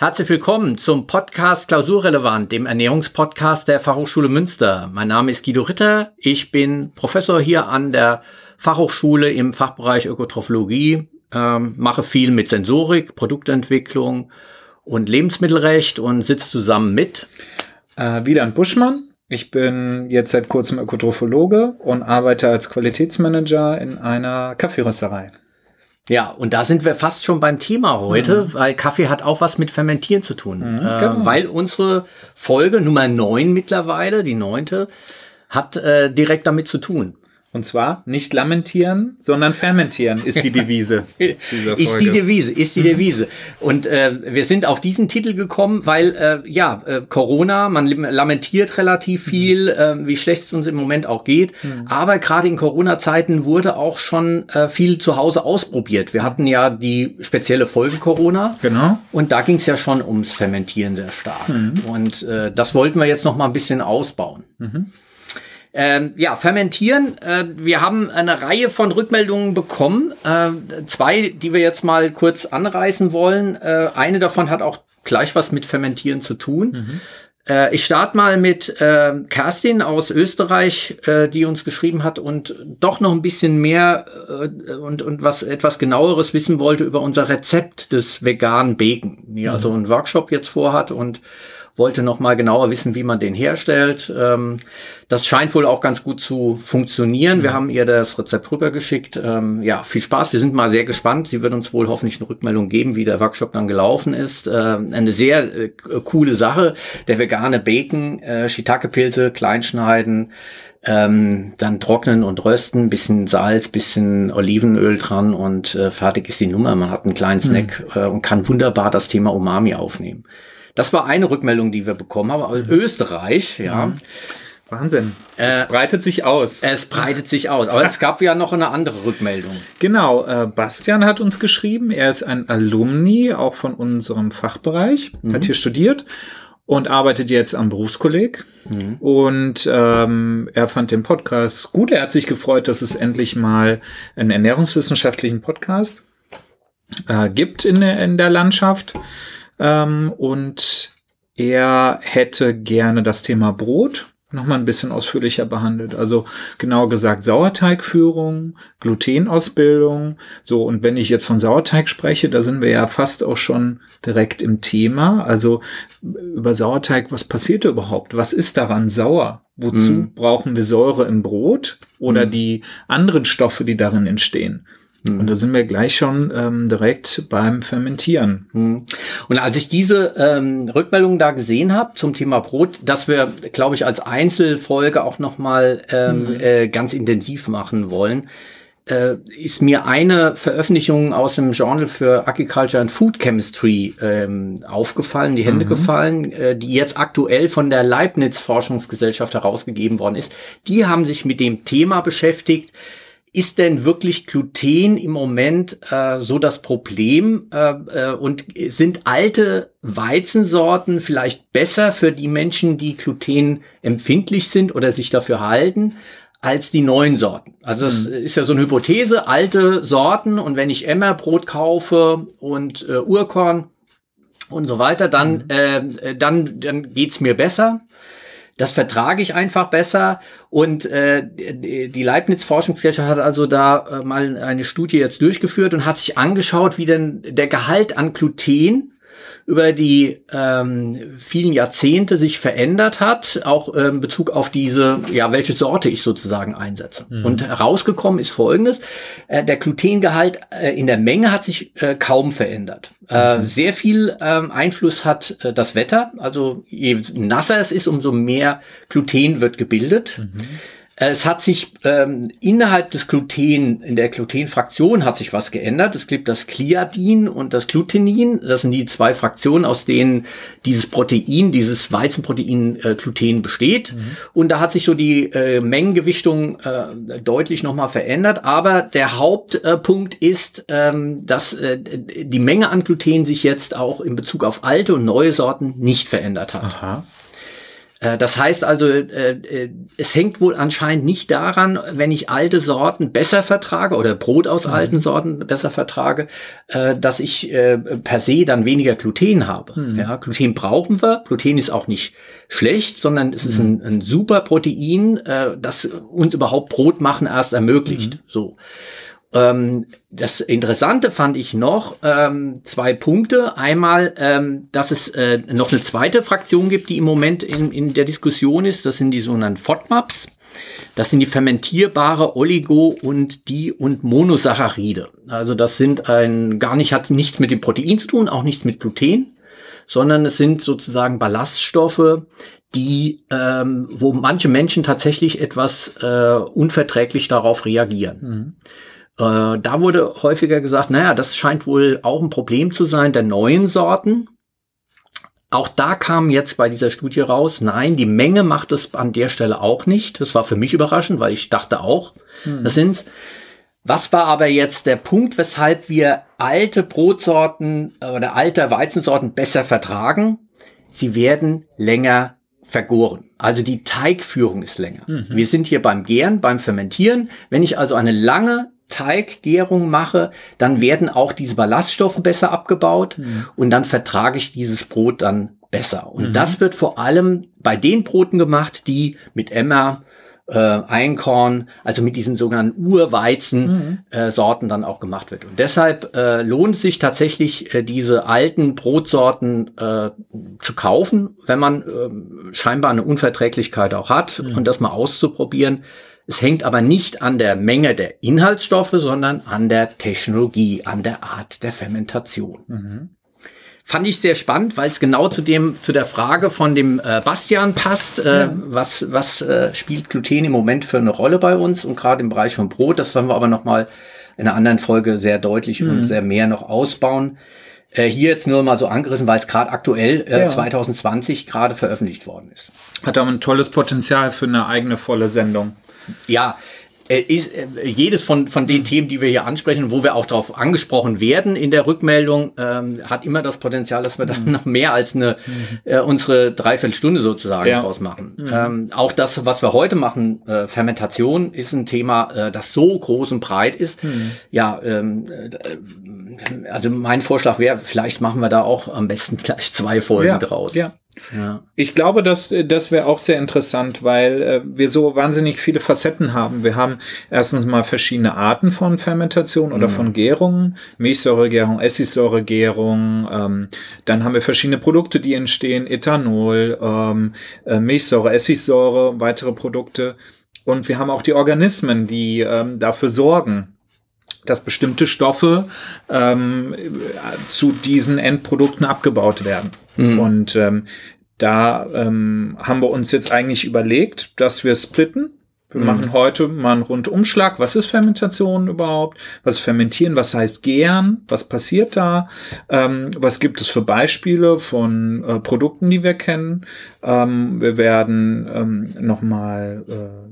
Herzlich willkommen zum Podcast Klausurrelevant, dem Ernährungspodcast der Fachhochschule Münster. Mein Name ist Guido Ritter. Ich bin Professor hier an der Fachhochschule im Fachbereich Ökotrophologie, ähm, mache viel mit Sensorik, Produktentwicklung und Lebensmittelrecht und sitze zusammen mit äh, Wieland Buschmann. Ich bin jetzt seit kurzem Ökotrophologe und arbeite als Qualitätsmanager in einer Kaffeerösterei. Ja, und da sind wir fast schon beim Thema heute, mhm. weil Kaffee hat auch was mit Fermentieren zu tun. Mhm, äh, genau. Weil unsere Folge Nummer neun mittlerweile, die neunte, hat äh, direkt damit zu tun. Und zwar nicht lamentieren, sondern fermentieren ist die Devise. ist die Devise, ist die Devise. Und äh, wir sind auf diesen Titel gekommen, weil äh, ja, äh, Corona, man lamentiert relativ viel, äh, wie schlecht es uns im Moment auch geht. Mhm. Aber gerade in Corona-Zeiten wurde auch schon äh, viel zu Hause ausprobiert. Wir hatten ja die spezielle Folge Corona. Genau. Und da ging es ja schon ums Fermentieren sehr stark. Mhm. Und äh, das wollten wir jetzt noch mal ein bisschen ausbauen. Mhm. Ähm, ja, fermentieren. Äh, wir haben eine Reihe von Rückmeldungen bekommen. Äh, zwei, die wir jetzt mal kurz anreißen wollen. Äh, eine davon hat auch gleich was mit Fermentieren zu tun. Mhm. Äh, ich starte mal mit äh, Kerstin aus Österreich, äh, die uns geschrieben hat und doch noch ein bisschen mehr und, und was etwas genaueres wissen wollte über unser Rezept des veganen Bacon. Die mhm. also einen Workshop jetzt vorhat und wollte noch mal genauer wissen, wie man den herstellt. Ähm, das scheint wohl auch ganz gut zu funktionieren. Wir haben ihr das Rezept rübergeschickt. Ähm, ja, viel Spaß. Wir sind mal sehr gespannt. Sie wird uns wohl hoffentlich eine Rückmeldung geben, wie der Workshop dann gelaufen ist. Äh, eine sehr äh, coole Sache. Der vegane Bacon, äh, Shiitake-Pilze, kleinschneiden, ähm, dann trocknen und rösten, bisschen Salz, bisschen Olivenöl dran und äh, fertig ist die Nummer. Man hat einen kleinen mhm. Snack mhm. äh, und kann wunderbar das Thema Umami aufnehmen. Das war eine Rückmeldung, die wir bekommen haben. Also Österreich, ja. Mhm. Wahnsinn. Es äh, breitet sich aus. Es breitet sich aus. Aber es gab ja noch eine andere Rückmeldung. Genau. Äh, Bastian hat uns geschrieben. Er ist ein Alumni, auch von unserem Fachbereich. Mhm. Hat hier studiert und arbeitet jetzt am Berufskolleg. Mhm. Und ähm, er fand den Podcast gut. Er hat sich gefreut, dass es endlich mal einen ernährungswissenschaftlichen Podcast äh, gibt in der, in der Landschaft. Ähm, und er hätte gerne das Thema Brot nochmal ein bisschen ausführlicher behandelt. Also genauer gesagt Sauerteigführung, Glutenausbildung. So, und wenn ich jetzt von Sauerteig spreche, da sind wir ja fast auch schon direkt im Thema. Also über Sauerteig, was passiert überhaupt? Was ist daran sauer? Wozu mhm. brauchen wir Säure im Brot oder mhm. die anderen Stoffe, die darin entstehen? Und da sind wir gleich schon ähm, direkt beim Fermentieren. Hm. Und als ich diese ähm, Rückmeldung da gesehen habe zum Thema Brot, dass wir, glaube ich, als Einzelfolge auch nochmal ähm, mhm. äh, ganz intensiv machen wollen, äh, ist mir eine Veröffentlichung aus dem Journal für Agriculture and Food Chemistry ähm, aufgefallen, die Hände mhm. gefallen, äh, die jetzt aktuell von der Leibniz Forschungsgesellschaft herausgegeben worden ist. Die haben sich mit dem Thema beschäftigt, ist denn wirklich Gluten im Moment äh, so das Problem äh, äh, und sind alte Weizensorten vielleicht besser für die Menschen, die Gluten empfindlich sind oder sich dafür halten, als die neuen Sorten? Also das mhm. ist ja so eine Hypothese, alte Sorten und wenn ich Emmerbrot kaufe und äh, Urkorn und so weiter, dann, mhm. äh, dann, dann geht's mir besser. Das vertrage ich einfach besser. Und äh, die Leibniz Forschungsgesellschaft hat also da äh, mal eine Studie jetzt durchgeführt und hat sich angeschaut, wie denn der Gehalt an Gluten über die ähm, vielen Jahrzehnte sich verändert hat, auch äh, in Bezug auf diese, ja, welche Sorte ich sozusagen einsetze. Mhm. Und herausgekommen ist Folgendes, äh, der Glutengehalt äh, in der Menge hat sich äh, kaum verändert. Äh, mhm. sehr viel ähm, Einfluss hat äh, das Wetter, also je nasser es ist, umso mehr Gluten wird gebildet. Mhm. Es hat sich ähm, innerhalb des Gluten, in der Glutenfraktion hat sich was geändert. Es gibt das Gliadin und das Glutenin. Das sind die zwei Fraktionen, aus denen dieses Protein, dieses Weizenprotein äh, Gluten besteht. Mhm. Und da hat sich so die äh, Mengengewichtung äh, deutlich nochmal verändert. Aber der Hauptpunkt ist, ähm, dass äh, die Menge an Gluten sich jetzt auch in Bezug auf alte und neue Sorten nicht verändert hat. Aha. Äh, das heißt also, äh, äh, es hängt wohl anscheinend nicht daran, wenn ich alte Sorten besser vertrage oder Brot aus mhm. alten Sorten besser vertrage, dass ich per se dann weniger Gluten habe. Mhm. Ja, Gluten brauchen wir. Gluten ist auch nicht schlecht, sondern es mhm. ist ein, ein, super Protein, das uns überhaupt Brot machen erst ermöglicht. Mhm. So. Ähm, das Interessante fand ich noch ähm, zwei Punkte. Einmal, ähm, dass es äh, noch eine zweite Fraktion gibt, die im Moment in, in der Diskussion ist. Das sind die sogenannten FODMAPs. Das sind die fermentierbare Oligo- und die und Monosaccharide. Also das sind ein, gar nicht, hat nichts mit dem Protein zu tun, auch nichts mit Gluten, sondern es sind sozusagen Ballaststoffe, die, ähm, wo manche Menschen tatsächlich etwas äh, unverträglich darauf reagieren. Mhm. Äh, da wurde häufiger gesagt, naja, das scheint wohl auch ein Problem zu sein der neuen Sorten. Auch da kam jetzt bei dieser Studie raus, nein, die Menge macht es an der Stelle auch nicht. Das war für mich überraschend, weil ich dachte auch, hm. das sind's. Was war aber jetzt der Punkt, weshalb wir alte Brotsorten oder alte Weizensorten besser vertragen? Sie werden länger vergoren. Also die Teigführung ist länger. Mhm. Wir sind hier beim Gären, beim Fermentieren. Wenn ich also eine lange Teiggärung mache, dann werden auch diese Ballaststoffe besser abgebaut mhm. und dann vertrage ich dieses Brot dann besser. Und mhm. das wird vor allem bei den Broten gemacht, die mit Emmer, äh, Einkorn, also mit diesen sogenannten Urweizen mhm. äh, Sorten dann auch gemacht wird. Und deshalb äh, lohnt es sich tatsächlich, äh, diese alten Brotsorten äh, zu kaufen, wenn man äh, scheinbar eine Unverträglichkeit auch hat mhm. und das mal auszuprobieren. Es hängt aber nicht an der Menge der Inhaltsstoffe, sondern an der Technologie, an der Art der Fermentation. Mhm. Fand ich sehr spannend, weil es genau zu dem zu der Frage von dem äh, Bastian passt. Äh, ja. Was was äh, spielt Gluten im Moment für eine Rolle bei uns und gerade im Bereich von Brot. Das werden wir aber noch mal in einer anderen Folge sehr deutlich mhm. und sehr mehr noch ausbauen. Äh, hier jetzt nur mal so angerissen, weil es gerade aktuell äh, ja. 2020 gerade veröffentlicht worden ist. Hat aber ein tolles Potenzial für eine eigene volle Sendung ja, äh, ist, äh, jedes von, von den Themen, die wir hier ansprechen, wo wir auch darauf angesprochen werden in der Rückmeldung, ähm, hat immer das Potenzial, dass wir dann mhm. noch mehr als eine mhm. äh, unsere Dreiviertelstunde sozusagen ja. draus machen. Mhm. Ähm, auch das, was wir heute machen, äh, Fermentation, ist ein Thema, äh, das so groß und breit ist. Mhm. Ja, ähm, äh, also mein Vorschlag wäre, vielleicht machen wir da auch am besten gleich zwei Folgen ja, draus. Ja. Ja. Ich glaube, dass das wäre auch sehr interessant, weil äh, wir so wahnsinnig viele Facetten haben. Wir haben erstens mal verschiedene Arten von Fermentation oder mhm. von Gärungen, Milchsäuregärung, Essigsäuregärung. Ähm, dann haben wir verschiedene Produkte, die entstehen, Ethanol, ähm, äh, Milchsäure, Essigsäure, weitere Produkte. Und wir haben auch die Organismen, die ähm, dafür sorgen, dass bestimmte Stoffe ähm, zu diesen Endprodukten abgebaut werden. Mhm. Und ähm, da ähm, haben wir uns jetzt eigentlich überlegt, dass wir splitten. Wir mhm. machen heute mal einen Rundumschlag. Was ist Fermentation überhaupt? Was ist Fermentieren? Was heißt Gären? Was passiert da? Ähm, was gibt es für Beispiele von äh, Produkten, die wir kennen? Ähm, wir werden ähm, nochmal äh,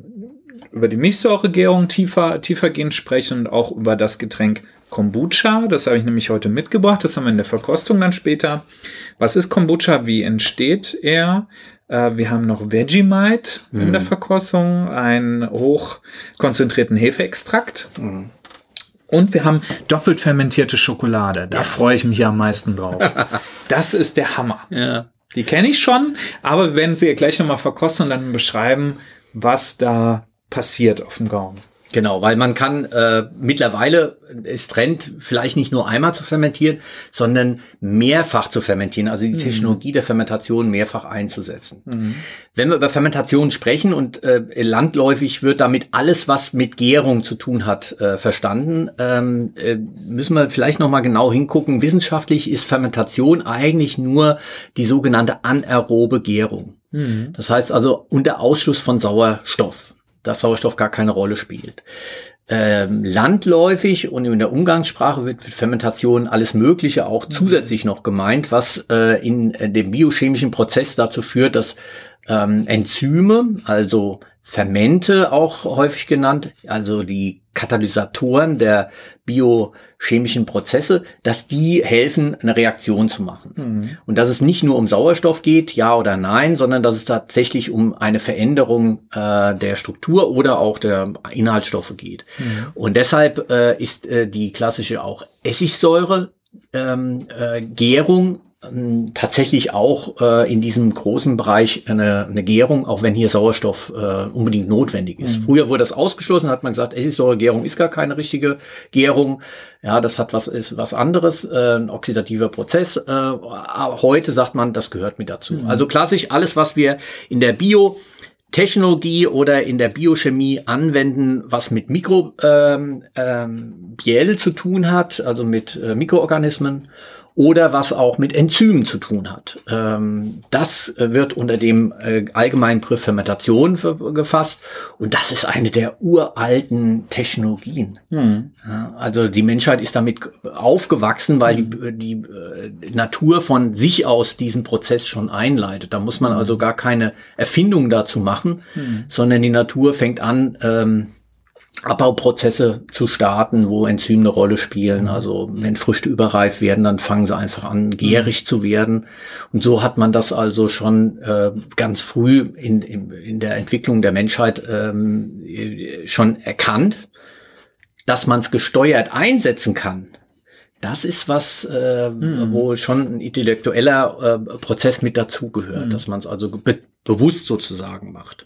über die Milchsäuregärung tiefer, tiefergehend sprechen und auch über das Getränk Kombucha. Das habe ich nämlich heute mitgebracht. Das haben wir in der Verkostung dann später. Was ist Kombucha? Wie entsteht er? Äh, wir haben noch Vegemite mhm. in der mhm. Verkostung, einen hochkonzentrierten Hefeextrakt. Mhm. Und wir haben doppelt fermentierte Schokolade. Da ja. freue ich mich ja am meisten drauf. das ist der Hammer. Ja. Die kenne ich schon, aber wir werden sie ja gleich nochmal verkosten und dann beschreiben, was da passiert auf dem Gaumen. Genau, weil man kann äh, mittlerweile ist Trend vielleicht nicht nur einmal zu fermentieren, sondern mehrfach zu fermentieren, also die mhm. Technologie der Fermentation mehrfach einzusetzen. Mhm. Wenn wir über Fermentation sprechen und äh, landläufig wird damit alles, was mit Gärung zu tun hat, äh, verstanden, ähm, äh, müssen wir vielleicht noch mal genau hingucken. Wissenschaftlich ist Fermentation eigentlich nur die sogenannte anaerobe Gärung. Mhm. Das heißt also unter Ausschluss von Sauerstoff dass Sauerstoff gar keine Rolle spielt. Ähm, landläufig und in der Umgangssprache wird mit Fermentation alles Mögliche auch mhm. zusätzlich noch gemeint, was äh, in, in dem biochemischen Prozess dazu führt, dass ähm, Enzyme, also Fermente auch häufig genannt, also die Katalysatoren der biochemischen Prozesse, dass die helfen, eine Reaktion zu machen. Mhm. Und dass es nicht nur um Sauerstoff geht, ja oder nein, sondern dass es tatsächlich um eine Veränderung äh, der Struktur oder auch der Inhaltsstoffe geht. Mhm. Und deshalb äh, ist äh, die klassische auch Essigsäure ähm, äh, Gärung tatsächlich auch äh, in diesem großen Bereich eine, eine Gärung, auch wenn hier Sauerstoff äh, unbedingt notwendig ist. Mhm. Früher wurde das ausgeschlossen, hat man gesagt, Essigsäuregärung ist gar keine richtige Gärung. Ja, das hat was ist was anderes, äh, ein oxidativer Prozess. Äh, heute sagt man, das gehört mit dazu. Mhm. Also klassisch alles, was wir in der Bio Technologie oder in der Biochemie anwenden, was mit Mikrobiell ähm, ähm, zu tun hat, also mit äh, Mikroorganismen oder was auch mit Enzymen zu tun hat. Ähm, das äh, wird unter dem äh, allgemeinen Begriff Fermentation gefasst und das ist eine der uralten Technologien. Mhm. Ja, also die Menschheit ist damit aufgewachsen, weil die, hm. die äh, Natur von sich aus diesen Prozess schon einleitet. Da muss man hm. also gar keine Erfindung dazu machen, mhm. sondern die Natur fängt an, ähm, Abbauprozesse zu starten, wo Enzyme eine Rolle spielen. Mhm. Also wenn Früchte überreif werden, dann fangen sie einfach an, gärig zu werden. Und so hat man das also schon äh, ganz früh in, in, in der Entwicklung der Menschheit ähm, schon erkannt, dass man es gesteuert einsetzen kann. Das ist was, äh, mhm. wo schon ein intellektueller äh, Prozess mit dazugehört, mhm. dass man es also be bewusst sozusagen macht.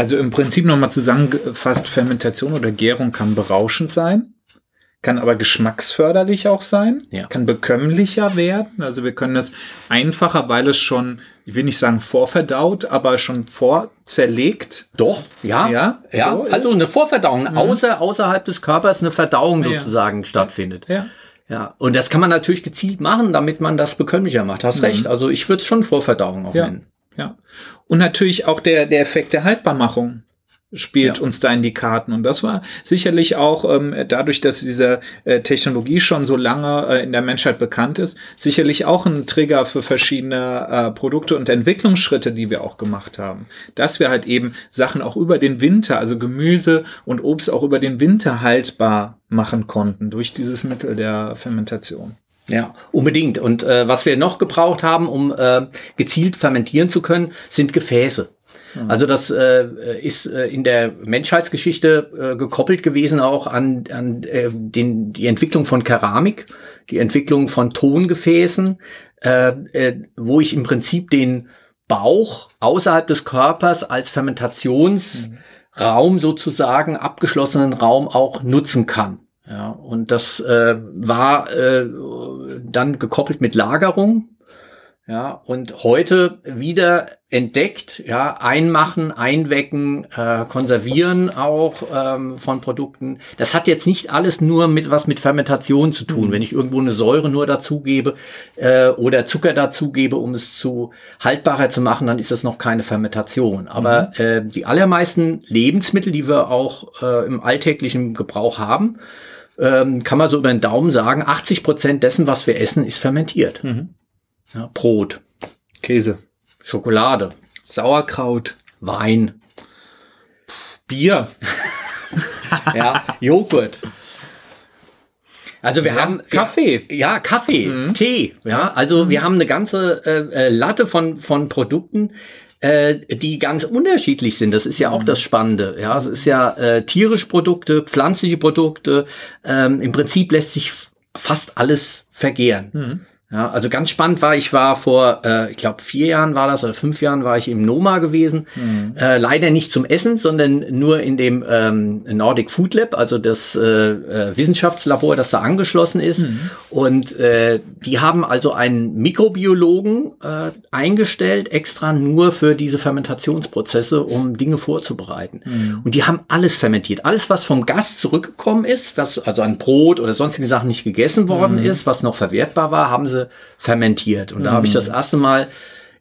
Also im Prinzip nochmal zusammengefasst, Fermentation oder Gärung kann berauschend sein, kann aber geschmacksförderlich auch sein, ja. kann bekömmlicher werden. Also wir können es einfacher, weil es schon, ich will nicht sagen vorverdaut, aber schon vorzerlegt. Doch, ja. Ja, ja. So also eine Vorverdauung, mhm. außer, außerhalb des Körpers eine Verdauung ja. sozusagen stattfindet. Ja. Ja, und das kann man natürlich gezielt machen, damit man das bekömmlicher macht. Hast mhm. recht. Also ich würde es schon Vorverdauung auch ja. nennen. Ja. Und natürlich auch der, der Effekt der Haltbarmachung spielt ja. uns da in die Karten. Und das war sicherlich auch ähm, dadurch, dass diese äh, Technologie schon so lange äh, in der Menschheit bekannt ist, sicherlich auch ein Trigger für verschiedene äh, Produkte und Entwicklungsschritte, die wir auch gemacht haben. Dass wir halt eben Sachen auch über den Winter, also Gemüse und Obst auch über den Winter haltbar machen konnten durch dieses Mittel der Fermentation. Ja, unbedingt. Und äh, was wir noch gebraucht haben, um äh, gezielt fermentieren zu können, sind Gefäße. Mhm. Also das äh, ist äh, in der Menschheitsgeschichte äh, gekoppelt gewesen auch an, an äh, den, die Entwicklung von Keramik, die Entwicklung von Tongefäßen, äh, äh, wo ich im Prinzip den Bauch außerhalb des Körpers als Fermentationsraum sozusagen, abgeschlossenen Raum auch nutzen kann. Ja, und das äh, war äh, dann gekoppelt mit Lagerung. Ja, und heute wieder entdeckt, ja, einmachen, einwecken, äh, konservieren auch ähm, von Produkten. Das hat jetzt nicht alles nur mit was mit Fermentation zu tun. Mhm. Wenn ich irgendwo eine Säure nur dazugebe äh, oder Zucker dazugebe, um es zu haltbarer zu machen, dann ist das noch keine Fermentation. Aber mhm. äh, die allermeisten Lebensmittel, die wir auch äh, im alltäglichen Gebrauch haben, ähm, kann man so über den Daumen sagen, 80 Prozent dessen, was wir essen, ist fermentiert. Mhm. Ja, Brot. Käse. Schokolade. Sauerkraut. Wein. Bier. ja, Joghurt. Also wir ja, haben Kaffee. Ja, Kaffee, mhm. Tee. Ja, also mhm. wir haben eine ganze äh, äh Latte von von Produkten, äh, die ganz unterschiedlich sind. Das ist ja auch mhm. das Spannende. Ja, es ist ja äh, tierische Produkte, pflanzliche Produkte. Ähm, Im Prinzip lässt sich fast alles vergehren. Mhm. Ja, also ganz spannend war, ich war vor, äh, ich glaube, vier Jahren war das oder fünf Jahren war ich im Noma gewesen. Mhm. Äh, leider nicht zum Essen, sondern nur in dem ähm, Nordic Food Lab, also das äh, äh, Wissenschaftslabor, das da angeschlossen ist. Mhm. Und äh, die haben also einen Mikrobiologen äh, eingestellt, extra nur für diese Fermentationsprozesse, um Dinge vorzubereiten. Mhm. Und die haben alles fermentiert. Alles, was vom Gast zurückgekommen ist, was also an Brot oder sonstigen Sachen nicht gegessen worden mhm. ist, was noch verwertbar war, haben sie fermentiert. Und da habe ich das erste Mal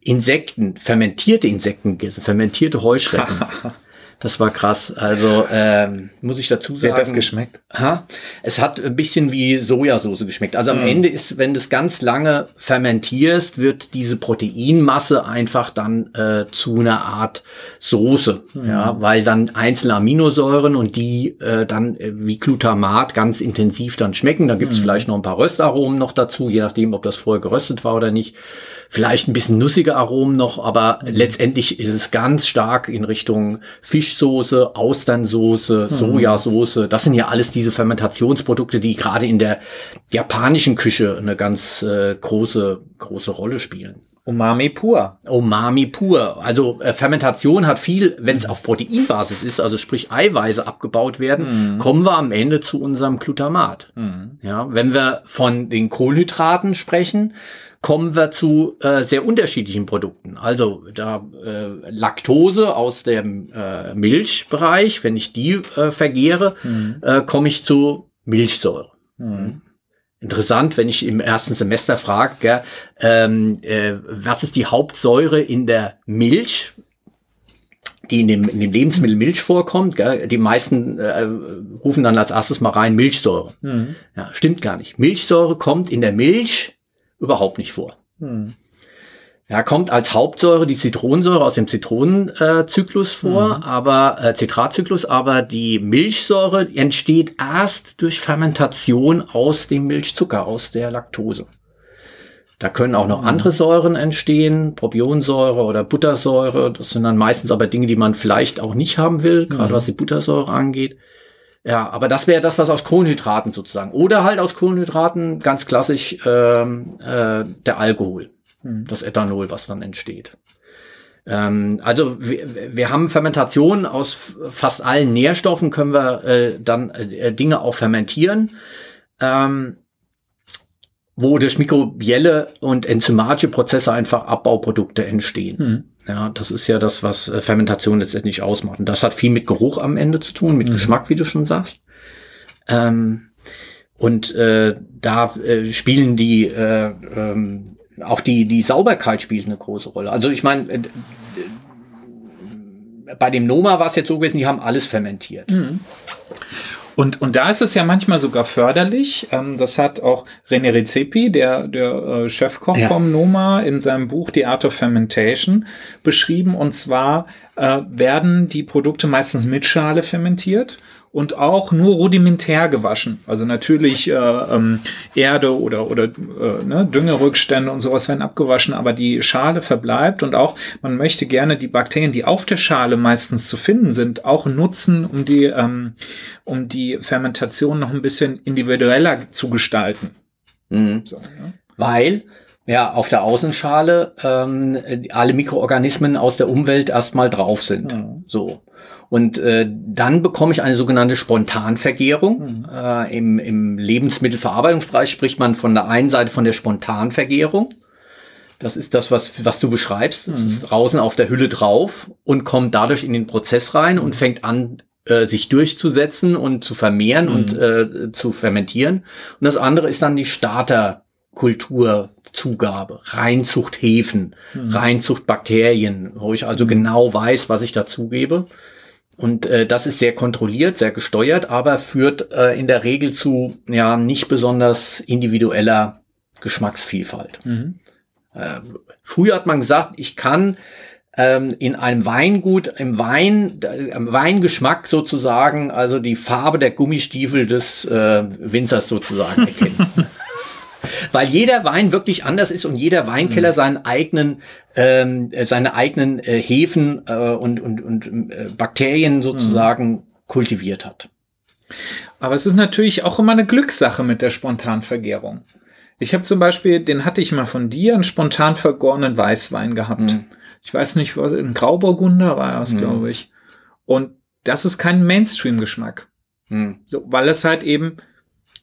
Insekten, fermentierte Insekten gegessen, fermentierte Heuschrecken. Das war krass. Also ähm, muss ich dazu sagen. Wie hat das geschmeckt? Ha? Es hat ein bisschen wie Sojasauce geschmeckt. Also am mm. Ende ist, wenn du es ganz lange fermentierst, wird diese Proteinmasse einfach dann äh, zu einer Art Soße. Mm. Ja, weil dann einzelne Aminosäuren und die äh, dann äh, wie Glutamat ganz intensiv dann schmecken. Da gibt es mm. vielleicht noch ein paar Röstaromen noch dazu, je nachdem, ob das vorher geröstet war oder nicht vielleicht ein bisschen nussige Aromen noch, aber mhm. letztendlich ist es ganz stark in Richtung Fischsoße, Austernsoße, mhm. Sojasauce. Das sind ja alles diese Fermentationsprodukte, die gerade in der japanischen Küche eine ganz äh, große, große Rolle spielen. Umami pur. Umami pur. Also äh, Fermentation hat viel, wenn es auf Proteinbasis ist, also sprich Eiweiße abgebaut werden, mhm. kommen wir am Ende zu unserem Glutamat. Mhm. Ja, wenn wir von den Kohlenhydraten sprechen, kommen wir zu äh, sehr unterschiedlichen Produkten. Also da äh, Laktose aus dem äh, Milchbereich, wenn ich die äh, vergehre, mhm. äh, komme ich zu Milchsäure. Mhm. Interessant, wenn ich im ersten Semester frage, ähm, äh, was ist die Hauptsäure in der Milch? die in dem, in dem Lebensmittel Milch vorkommt. Gell? Die meisten äh, rufen dann als erstes mal rein Milchsäure. Mhm. Ja, stimmt gar nicht. Milchsäure kommt in der Milch überhaupt nicht vor. Hm. Ja, kommt als Hauptsäure die Zitronensäure aus dem Zitronenzyklus äh, vor, mhm. aber äh, Zitratzyklus, aber die Milchsäure entsteht erst durch Fermentation aus dem Milchzucker, aus der Laktose. Da können auch noch mhm. andere Säuren entstehen, Propionsäure oder Buttersäure. Das sind dann meistens aber Dinge, die man vielleicht auch nicht haben will, gerade mhm. was die Buttersäure angeht. Ja, aber das wäre das, was aus Kohlenhydraten sozusagen. Oder halt aus Kohlenhydraten ganz klassisch ähm, äh, der Alkohol, mhm. das Ethanol, was dann entsteht. Ähm, also wir, wir haben Fermentation aus fast allen Nährstoffen, können wir äh, dann äh, Dinge auch fermentieren. Ähm, wo durch mikrobielle und enzymatische Prozesse einfach Abbauprodukte entstehen. Mhm. Ja, das ist ja das, was äh, Fermentation letztendlich ausmacht. Und das hat viel mit Geruch am Ende zu tun, mit mhm. Geschmack, wie du schon sagst. Ähm, und äh, da äh, spielen die äh, ähm, auch die die Sauberkeit spielt eine große Rolle. Also ich meine, äh, bei dem Noma war es jetzt so gewesen, die haben alles fermentiert. Mhm. Und, und da ist es ja manchmal sogar förderlich. Ähm, das hat auch René Rezepi, der, der äh, Chefkoch ja. vom Noma, in seinem Buch The Art of Fermentation beschrieben. Und zwar äh, werden die Produkte meistens mit Schale fermentiert und auch nur rudimentär gewaschen. Also natürlich äh, ähm, Erde oder, oder äh, ne, Düngerückstände und sowas werden abgewaschen, aber die Schale verbleibt und auch man möchte gerne die Bakterien, die auf der Schale meistens zu finden sind, auch nutzen, um die, ähm, um die Fermentation noch ein bisschen individueller zu gestalten. Mhm. So, ne? Weil ja, auf der Außenschale ähm, alle Mikroorganismen aus der Umwelt erstmal drauf sind. Mhm. So. Und äh, dann bekomme ich eine sogenannte Spontanvergärung. Mhm. Äh, im, Im Lebensmittelverarbeitungsbereich spricht man von der einen Seite von der Spontanvergärung. Das ist das, was, was du beschreibst. Es mhm. ist draußen auf der Hülle drauf und kommt dadurch in den Prozess rein und fängt an, äh, sich durchzusetzen und zu vermehren mhm. und äh, zu fermentieren. Und das andere ist dann die Starterkulturzugabe, Reinzucht Hefen, mhm. Reinzucht Bakterien, wo ich also mhm. genau weiß, was ich dazugebe. Und äh, das ist sehr kontrolliert, sehr gesteuert, aber führt äh, in der Regel zu ja nicht besonders individueller Geschmacksvielfalt. Mhm. Äh, früher hat man gesagt, ich kann ähm, in einem Weingut, im Wein, im Weingeschmack sozusagen, also die Farbe der Gummistiefel des äh, Winzers sozusagen erkennen. weil jeder Wein wirklich anders ist und jeder Weinkeller mhm. seinen eigenen, ähm, seine eigenen äh, Hefen äh, und, und, und äh, Bakterien sozusagen mhm. kultiviert hat. Aber es ist natürlich auch immer eine Glückssache mit der Spontanvergärung. Ich habe zum Beispiel, den hatte ich mal von dir, einen spontan vergorenen Weißwein gehabt. Mhm. Ich weiß nicht, was, ein Grauburgunder war es, mhm. glaube ich. Und das ist kein Mainstream-Geschmack. Mhm. So, weil es halt eben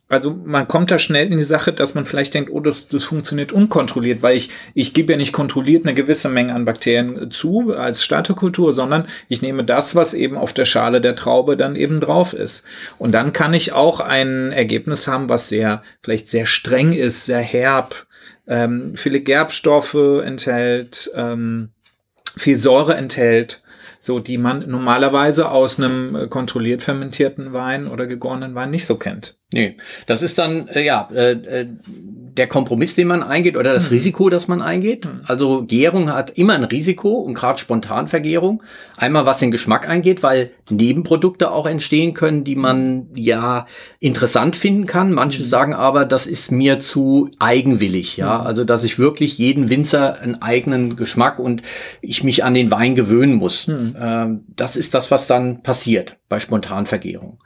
also man kommt da schnell in die Sache, dass man vielleicht denkt, oh, das, das funktioniert unkontrolliert, weil ich, ich gebe ja nicht kontrolliert eine gewisse Menge an Bakterien zu als Starterkultur, sondern ich nehme das, was eben auf der Schale der Traube dann eben drauf ist. Und dann kann ich auch ein Ergebnis haben, was sehr, vielleicht sehr streng ist, sehr herb, ähm, viele Gerbstoffe enthält, ähm, viel Säure enthält so die man normalerweise aus einem äh, kontrolliert fermentierten Wein oder gegorenen Wein nicht so kennt. Nee, das ist dann, äh, ja, äh, äh der Kompromiss, den man eingeht oder das mhm. Risiko, das man eingeht. Mhm. Also Gärung hat immer ein Risiko und gerade Spontanvergärung. Einmal was den Geschmack eingeht, weil Nebenprodukte auch entstehen können, die man ja interessant finden kann. Manche mhm. sagen aber, das ist mir zu eigenwillig, ja. Mhm. Also dass ich wirklich jeden Winzer einen eigenen Geschmack und ich mich an den Wein gewöhnen muss. Mhm. Ähm, das ist das, was dann passiert bei Spontanvergärung.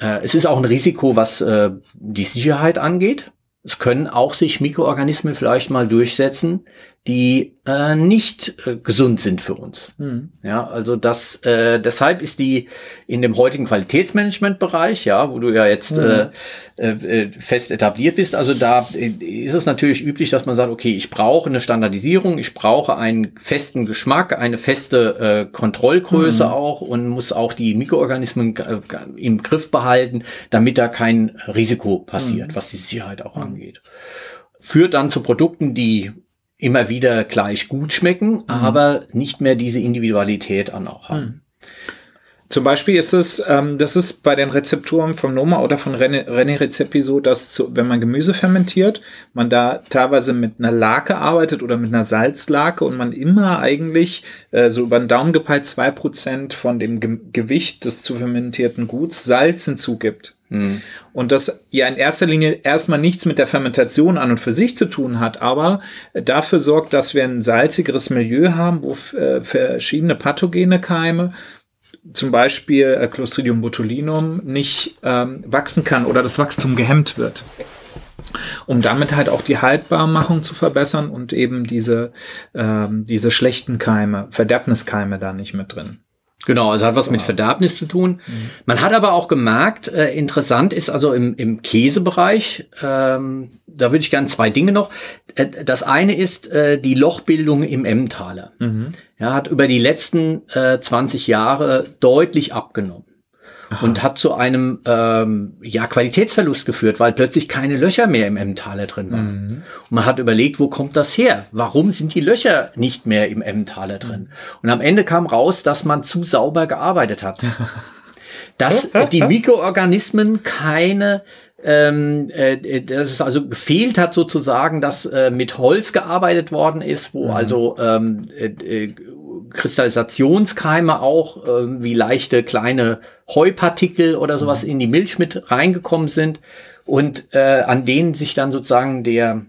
Äh, es ist auch ein Risiko, was äh, die Sicherheit angeht. Es können auch sich Mikroorganismen vielleicht mal durchsetzen, die äh, nicht äh, gesund sind für uns. Mhm. Ja, also das äh, deshalb ist die in dem heutigen Qualitätsmanagement-Bereich, ja, wo du ja jetzt mhm. äh, äh, fest etabliert bist, also da äh, ist es natürlich üblich, dass man sagt, okay, ich brauche eine Standardisierung, ich brauche einen festen Geschmack, eine feste äh, Kontrollgröße mhm. auch und muss auch die Mikroorganismen äh, im Griff behalten, damit da kein Risiko passiert, mhm. was die Sicherheit auch mhm. angeht führt dann zu Produkten, die immer wieder gleich gut schmecken, mhm. aber nicht mehr diese Individualität an auch haben. Mhm. Zum Beispiel ist es, ähm, das ist bei den Rezepturen vom Noma oder von René, René Rezepi so, dass zu, wenn man Gemüse fermentiert, man da teilweise mit einer Lake arbeitet oder mit einer Salzlake und man immer eigentlich äh, so über den Daumen gepeilt zwei Prozent von dem Ge Gewicht des zu fermentierten Guts Salz hinzugibt. Mhm. Und das ja in erster Linie erstmal nichts mit der Fermentation an und für sich zu tun hat, aber dafür sorgt, dass wir ein salzigeres Milieu haben, wo äh, verschiedene pathogene Keime zum Beispiel äh, Clostridium botulinum nicht ähm, wachsen kann oder das Wachstum gehemmt wird. Um damit halt auch die Haltbarmachung zu verbessern und eben diese, ähm, diese schlechten Keime, Verderbniskeime da nicht mit drin. Genau, also hat was so. mit Verderbnis zu tun. Mhm. Man hat aber auch gemerkt, äh, interessant ist also im, im Käsebereich, ähm, da würde ich gerne zwei Dinge noch. Äh, das eine ist äh, die Lochbildung im Emmentaler. Mhm. Ja, hat über die letzten äh, 20 Jahre deutlich abgenommen und hat zu einem ähm, ja, Qualitätsverlust geführt, weil plötzlich keine Löcher mehr im Emmentaler drin waren. Mhm. Und man hat überlegt, wo kommt das her? Warum sind die Löcher nicht mehr im Emmentaler drin? Mhm. Und am Ende kam raus, dass man zu sauber gearbeitet hat. dass die Mikroorganismen keine ähm, äh, dass es also gefehlt hat sozusagen, dass äh, mit Holz gearbeitet worden ist, wo mhm. also ähm, äh, äh Kristallisationskeime auch, äh, wie leichte kleine Heupartikel oder sowas mhm. in die Milch mit reingekommen sind und äh, an denen sich dann sozusagen der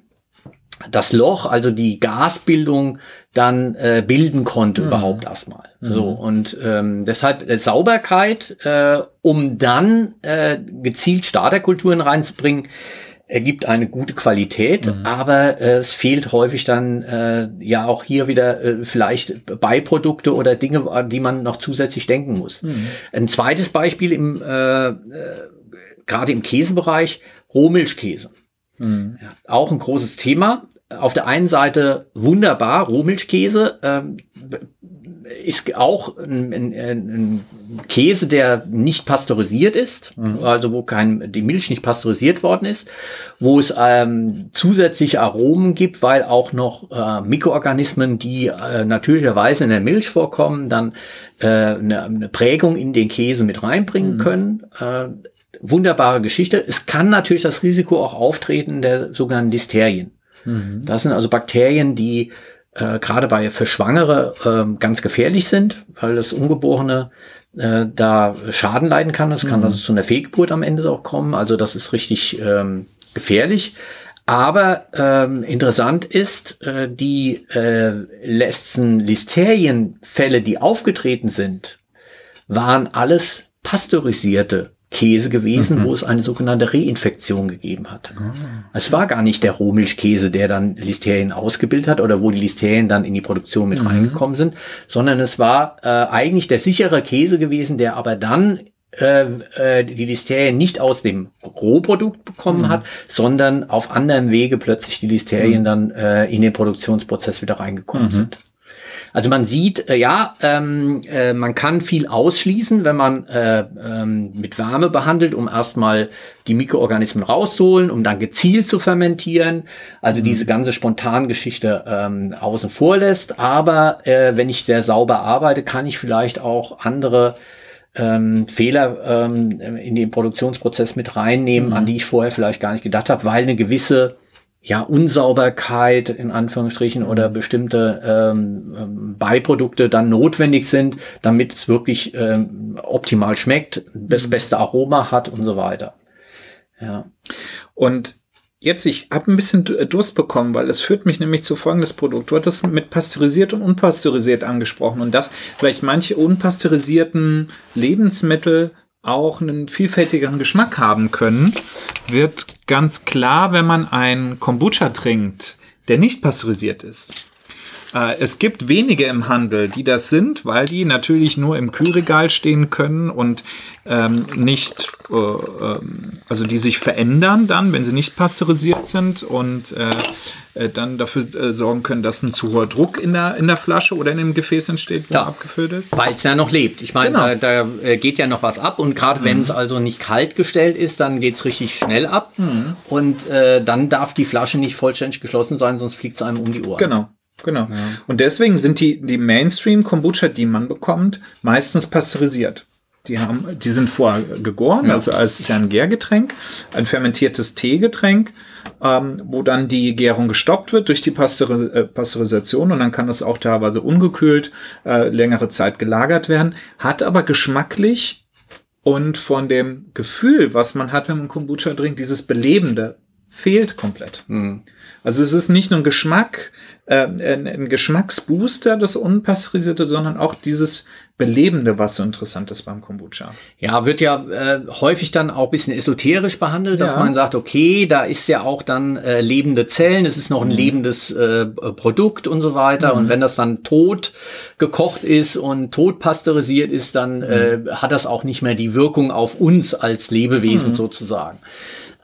das Loch, also die Gasbildung, dann äh, bilden konnte mhm. überhaupt erstmal. Mhm. So und ähm, deshalb äh, Sauberkeit, äh, um dann äh, gezielt Starterkulturen reinzubringen, ergibt eine gute Qualität, mhm. aber äh, es fehlt häufig dann äh, ja auch hier wieder äh, vielleicht Beiprodukte oder Dinge, an die man noch zusätzlich denken muss. Mhm. Ein zweites Beispiel im äh, äh, gerade im Käsebereich Rohmilchkäse. Mhm. Ja, auch ein großes Thema. Auf der einen Seite wunderbar Rohmilchkäse, ähm, ist auch ein, ein, ein, Käse, der nicht pasteurisiert ist, mhm. also wo kein, die Milch nicht pasteurisiert worden ist, wo es ähm, zusätzliche Aromen gibt, weil auch noch äh, Mikroorganismen, die äh, natürlicherweise in der Milch vorkommen, dann äh, eine, eine Prägung in den Käse mit reinbringen mhm. können. Äh, wunderbare Geschichte. Es kann natürlich das Risiko auch auftreten der sogenannten Listerien. Mhm. Das sind also Bakterien, die äh, gerade bei für Schwangere äh, ganz gefährlich sind, weil das Ungeborene äh, da Schaden leiden kann. Das kann mhm. also zu einer Fehlgeburt am Ende auch kommen. Also das ist richtig ähm, gefährlich. Aber ähm, interessant ist, äh, die äh, letzten Listerienfälle, die aufgetreten sind, waren alles pasteurisierte Käse gewesen, mhm. wo es eine sogenannte Reinfektion gegeben hat. Ah. Es war gar nicht der Rohmilchkäse, der dann Listerien ausgebildet hat oder wo die Listerien dann in die Produktion mit mhm. reingekommen sind, sondern es war äh, eigentlich der sichere Käse gewesen, der aber dann äh, äh, die Listerien nicht aus dem Rohprodukt bekommen mhm. hat, sondern auf anderem Wege plötzlich die Listerien mhm. dann äh, in den Produktionsprozess wieder reingekommen mhm. sind. Also man sieht, äh, ja, ähm, äh, man kann viel ausschließen, wenn man äh, ähm, mit Wärme behandelt, um erstmal die Mikroorganismen rauszuholen, um dann gezielt zu fermentieren. Also mhm. diese ganze Spontangeschichte ähm, außen vor lässt. Aber äh, wenn ich sehr sauber arbeite, kann ich vielleicht auch andere ähm, Fehler ähm, in den Produktionsprozess mit reinnehmen, mhm. an die ich vorher vielleicht gar nicht gedacht habe, weil eine gewisse ja, Unsauberkeit in Anführungsstrichen oder mhm. bestimmte ähm, ähm, Beiprodukte dann notwendig sind, damit es wirklich ähm, optimal schmeckt, das mhm. beste Aroma hat und so weiter. Ja. Und jetzt, ich habe ein bisschen Durst bekommen, weil es führt mich nämlich zu folgendes Produkt. Du hattest mit pasteurisiert und unpasteurisiert angesprochen und dass vielleicht manche unpasteurisierten Lebensmittel auch einen vielfältigeren Geschmack haben können, wird ganz klar, wenn man einen Kombucha trinkt, der nicht pasteurisiert ist. Äh, es gibt wenige im Handel, die das sind, weil die natürlich nur im Kühlregal stehen können und ähm, nicht, äh, ähm, also die sich verändern dann, wenn sie nicht pasteurisiert sind und äh, äh, dann dafür äh, sorgen können, dass ein zu hoher Druck in der, in der Flasche oder in dem Gefäß entsteht, wo ja. abgefüllt ist. Weil es ja noch lebt. Ich meine, genau. da, da, geht ja noch was ab und gerade mhm. wenn es also nicht kalt gestellt ist, dann geht es richtig schnell ab mhm. und dann darf die Flasche nicht vollständig geschlossen sein, sonst fliegt es einem um die Ohren. Genau. Genau. Ja. Und deswegen sind die, die Mainstream-Kombucha, die man bekommt, meistens pasteurisiert. Die haben, die sind vorher gegoren, ja. also es ist ja ein Gärgetränk, ein fermentiertes Teegetränk, ähm, wo dann die Gärung gestoppt wird durch die Pasteuri äh, Pasteurisation und dann kann das auch teilweise ungekühlt äh, längere Zeit gelagert werden, hat aber geschmacklich und von dem Gefühl, was man hat, wenn man Kombucha trinkt, dieses Belebende, fehlt komplett. Mhm. Also es ist nicht nur ein Geschmack, äh, ein, Geschmacksbooster, das Unpasteurisierte, sondern auch dieses Belebende, was so interessant ist beim Kombucha. Ja, wird ja äh, häufig dann auch bisschen esoterisch behandelt, dass ja. man sagt, okay, da ist ja auch dann äh, lebende Zellen, es ist noch ein mhm. lebendes äh, Produkt und so weiter. Mhm. Und wenn das dann tot gekocht ist und tot pasteurisiert ist, dann äh, mhm. hat das auch nicht mehr die Wirkung auf uns als Lebewesen mhm. sozusagen.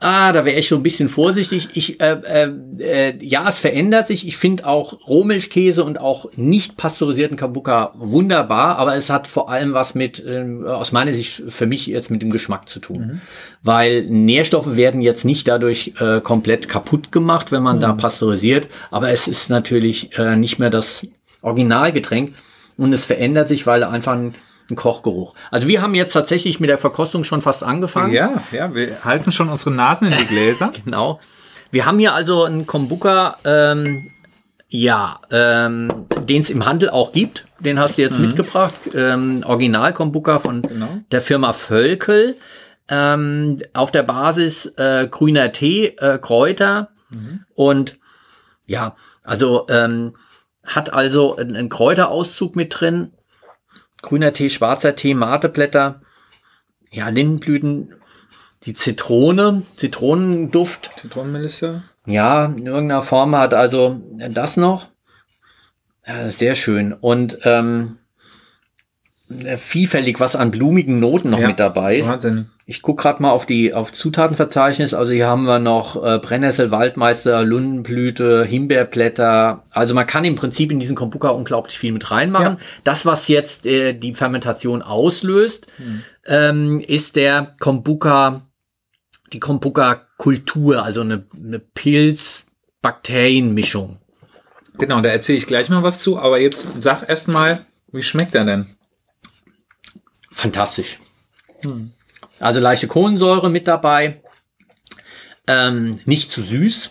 Ah, da wäre ich so ein bisschen vorsichtig. Ich, äh, äh, äh, ja, es verändert sich. Ich finde auch Rohmilchkäse und auch nicht pasteurisierten Kabuka wunderbar, aber es hat vor allem was mit, äh, aus meiner Sicht für mich jetzt mit dem Geschmack zu tun. Mhm. Weil Nährstoffe werden jetzt nicht dadurch äh, komplett kaputt gemacht, wenn man mhm. da pasteurisiert, aber es ist natürlich äh, nicht mehr das Originalgetränk und es verändert sich, weil einfach ein ein Kochgeruch. Also wir haben jetzt tatsächlich mit der Verkostung schon fast angefangen. Ja, ja, wir halten schon unsere Nasen in die Gläser. genau. Wir haben hier also einen Kombuka, ähm, ja, ähm, den es im Handel auch gibt. Den hast du jetzt mhm. mitgebracht. Ähm, Original Kombuka von genau. der Firma Völkel. Ähm, auf der Basis äh, grüner Tee, äh, Kräuter mhm. und ja, also ähm, hat also einen Kräuterauszug mit drin, grüner Tee, schwarzer Tee, Mateblätter, ja, Lindenblüten, die Zitrone, Zitronenduft. Zitronenmelisse. Ja, in irgendeiner Form hat also das noch. Ja, sehr schön. Und ähm, vielfältig was an blumigen Noten noch ja, mit dabei ist. Wahnsinn. Ich gucke gerade mal auf die auf Zutatenverzeichnis. Also hier haben wir noch äh, Brennnessel, Waldmeister, Lundenblüte, Himbeerblätter. Also man kann im Prinzip in diesen Kombuka unglaublich viel mit reinmachen. Ja. Das, was jetzt äh, die Fermentation auslöst, hm. ähm, ist der Kombuka, die Kombuka-Kultur, also eine, eine Pilz-Bakterien-Mischung. Genau, da erzähle ich gleich mal was zu. Aber jetzt sag erst mal, wie schmeckt er denn? Fantastisch. Hm. Also leichte Kohlensäure mit dabei. Ähm, nicht zu süß.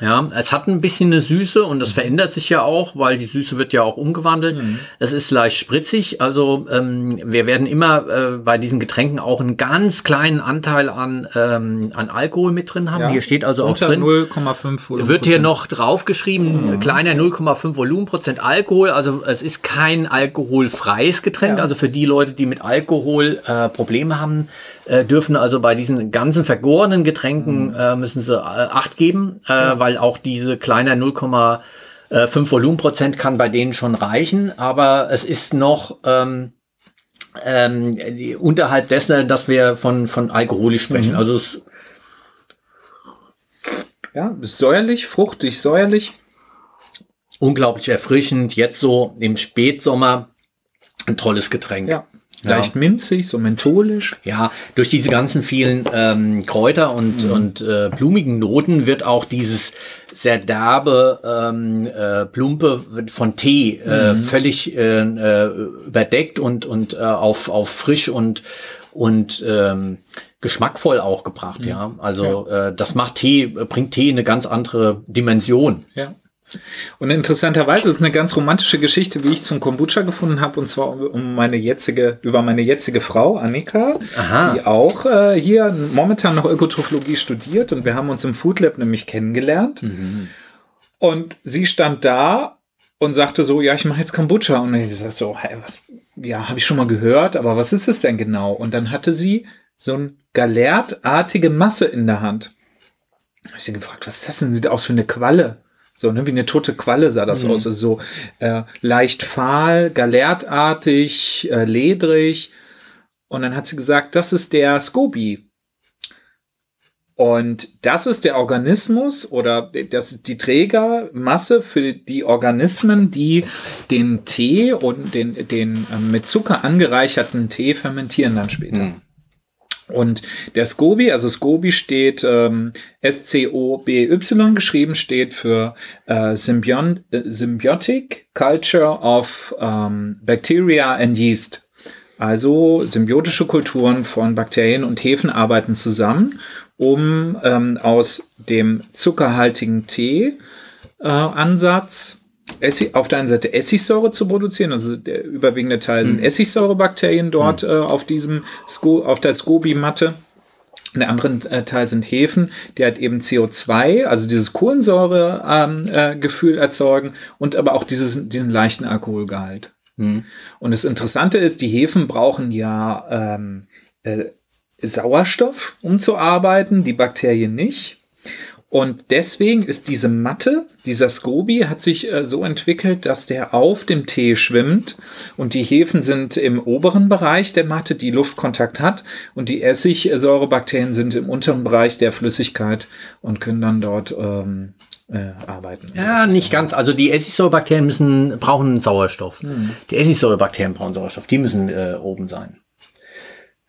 Ja, es hat ein bisschen eine Süße und das mhm. verändert sich ja auch, weil die Süße wird ja auch umgewandelt. Mhm. Es ist leicht spritzig, also ähm, wir werden immer äh, bei diesen Getränken auch einen ganz kleinen Anteil an, ähm, an Alkohol mit drin haben. Ja. Hier steht also Unter auch drin. 0,5 Volumen. Wird hier noch draufgeschrieben, mhm. kleiner 0,5 Volumenprozent Alkohol. Also es ist kein alkoholfreies Getränk. Ja. Also für die Leute, die mit Alkohol äh, Probleme haben, äh, dürfen also bei diesen ganzen vergorenen Getränken mhm. äh, müssen sie äh, Acht geben, äh, ja weil auch diese kleine 0,5 Volumenprozent kann bei denen schon reichen, aber es ist noch ähm, ähm, unterhalb dessen, dass wir von, von alkoholisch sprechen. Mhm. Also es ja, säuerlich, fruchtig, säuerlich. unglaublich erfrischend. Jetzt so im Spätsommer ein tolles Getränk. Ja. Leicht ja. minzig, so mentholisch. Ja, durch diese ganzen vielen ähm, Kräuter und, mhm. und äh, blumigen Noten wird auch dieses sehr derbe, ähm, äh, plumpe von Tee äh, mhm. völlig äh, äh, überdeckt und, und äh, auf, auf frisch und, und ähm, geschmackvoll auch gebracht, mhm. ja. Also ja. Äh, das macht Tee, bringt Tee in eine ganz andere Dimension. Ja. Und interessanterweise ist eine ganz romantische Geschichte, wie ich zum Kombucha gefunden habe, und zwar um meine jetzige, über meine jetzige Frau, Annika, Aha. die auch äh, hier momentan noch Ökotrophologie studiert und wir haben uns im Food Lab nämlich kennengelernt. Mhm. Und sie stand da und sagte so, ja, ich mache jetzt Kombucha. Und ich sagte so, hey, was, ja, habe ich schon mal gehört, aber was ist es denn genau? Und dann hatte sie so ein galertartige Masse in der Hand. Ich sie gefragt, was ist das denn? Sieht aus wie eine Qualle. So, ne, wie eine tote Qualle sah das mhm. aus. Also so äh, leicht fahl, galertartig, äh, ledrig. Und dann hat sie gesagt, das ist der Scoby. Und das ist der Organismus oder das ist die Trägermasse für die Organismen, die den Tee und den, den äh, mit Zucker angereicherten Tee fermentieren dann später. Mhm. Und der SCOBY, also SCOBY steht ähm, S-C-O-B-Y geschrieben, steht für äh, Symbion äh, Symbiotic Culture of ähm, Bacteria and Yeast. Also symbiotische Kulturen von Bakterien und Hefen arbeiten zusammen, um ähm, aus dem zuckerhaltigen Tee äh, Essig, auf der einen Seite Essigsäure zu produzieren, also der überwiegende Teil sind mhm. Essigsäurebakterien dort mhm. äh, auf diesem Sco auf der Scoby-Matte. Der andere äh, Teil sind Hefen, die halt eben CO2, also dieses Kohlensäure-Gefühl ähm, äh, erzeugen und aber auch dieses, diesen leichten Alkoholgehalt. Mhm. Und das Interessante ist, die Hefen brauchen ja ähm, äh, Sauerstoff, um zu arbeiten, die Bakterien nicht. Und deswegen ist diese Matte, dieser Scoby, hat sich äh, so entwickelt, dass der auf dem Tee schwimmt und die Hefen sind im oberen Bereich der Matte, die Luftkontakt hat und die Essigsäurebakterien sind im unteren Bereich der Flüssigkeit und können dann dort ähm, äh, arbeiten. Ja, nicht ganz. Also die Essigsäurebakterien müssen brauchen Sauerstoff. Hm. Die Essigsäurebakterien brauchen Sauerstoff. Die müssen äh, oben sein.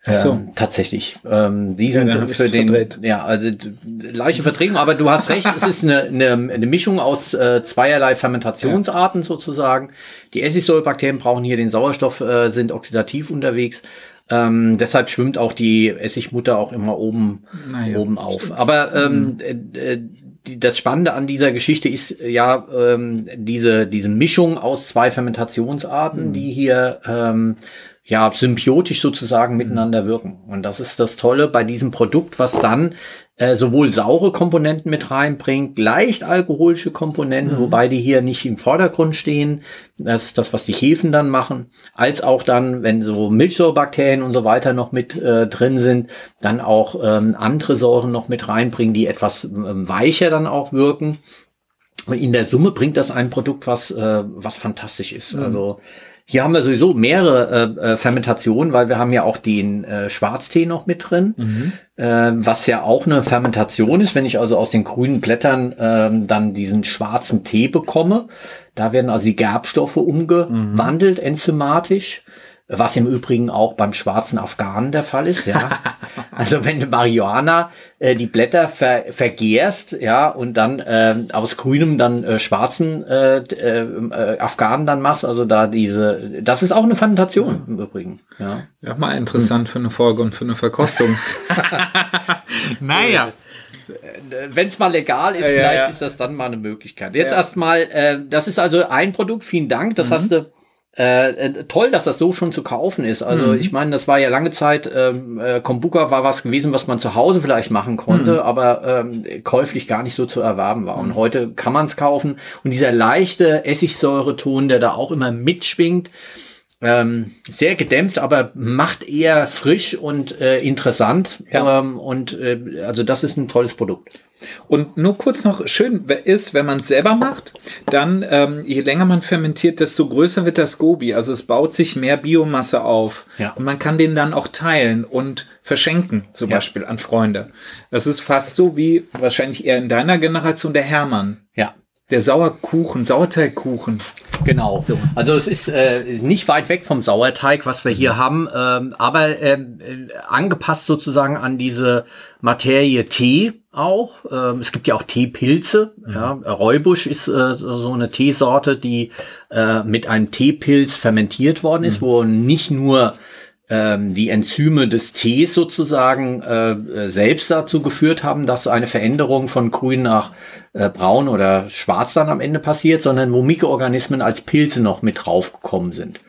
Ach so. Ähm, tatsächlich. Ähm, die sind ja, für den, verdreht. ja, also leichte Verträgung, aber du hast recht, es ist eine, eine, eine Mischung aus äh, zweierlei Fermentationsarten ja. sozusagen. Die Essigsäurebakterien brauchen hier den Sauerstoff, äh, sind oxidativ unterwegs. Ähm, deshalb schwimmt auch die Essigmutter auch immer oben, naja, oben auf. Stimmt. Aber ähm, mhm. äh, die, das Spannende an dieser Geschichte ist ja ähm, diese, diese Mischung aus zwei Fermentationsarten, mhm. die hier ähm, ja, symbiotisch sozusagen mhm. miteinander wirken. Und das ist das Tolle bei diesem Produkt, was dann äh, sowohl saure Komponenten mit reinbringt, leicht alkoholische Komponenten, mhm. wobei die hier nicht im Vordergrund stehen. Das ist das, was die Hefen dann machen, als auch dann, wenn so Milchsäurebakterien und so weiter noch mit äh, drin sind, dann auch ähm, andere Säuren noch mit reinbringen, die etwas ähm, weicher dann auch wirken. Und in der Summe bringt das ein Produkt, was, äh, was fantastisch ist. Mhm. Also hier haben wir sowieso mehrere äh, äh, Fermentationen, weil wir haben ja auch den äh, Schwarztee noch mit drin, mhm. äh, was ja auch eine Fermentation ist. Wenn ich also aus den grünen Blättern äh, dann diesen schwarzen Tee bekomme, da werden also die Gerbstoffe umgewandelt mhm. enzymatisch. Was im Übrigen auch beim schwarzen Afghanen der Fall ist, ja. also wenn du Marihuana äh, die Blätter ver vergehrst, ja, und dann äh, aus grünem dann äh, schwarzen äh, äh, Afghanen dann machst, also da diese, das ist auch eine Fermentation ja. im Übrigen, ja. Ja, mal interessant hm. für eine Folge und für eine Verkostung. naja wenn es mal legal ist, ja, vielleicht ja. ist das dann mal eine Möglichkeit. Jetzt ja. erstmal, äh, das ist also ein Produkt, vielen Dank. Das mhm. hast du äh, äh, toll, dass das so schon zu kaufen ist. Also mhm. ich meine, das war ja lange Zeit, ähm, äh, Kombuka war was gewesen, was man zu Hause vielleicht machen konnte, mhm. aber ähm, käuflich gar nicht so zu erwerben war. Und mhm. heute kann man es kaufen. Und dieser leichte Essigsäureton, der da auch immer mitschwingt, ähm, sehr gedämpft, aber macht eher frisch und äh, interessant. Ja. Ähm, und äh, also das ist ein tolles Produkt. Und nur kurz noch schön ist, wenn man es selber macht, dann ähm, je länger man fermentiert, desto größer wird das Gobi. Also es baut sich mehr Biomasse auf. Ja. Und man kann den dann auch teilen und verschenken, zum ja. Beispiel an Freunde. Das ist fast so wie wahrscheinlich eher in deiner Generation der Hermann. Ja. Der Sauerkuchen, Sauerteigkuchen. Genau. So. Also es ist äh, nicht weit weg vom Sauerteig, was wir hier haben, ähm, aber ähm, äh, angepasst sozusagen an diese Materie Tee auch. Ähm, es gibt ja auch Teepilze. Mhm. Ja. Räubusch ist äh, so eine Teesorte, die äh, mit einem Teepilz fermentiert worden ist, mhm. wo nicht nur ähm, die Enzyme des Tees sozusagen äh, selbst dazu geführt haben, dass eine Veränderung von grün nach äh, braun oder schwarz dann am Ende passiert, sondern wo Mikroorganismen als Pilze noch mit draufgekommen sind.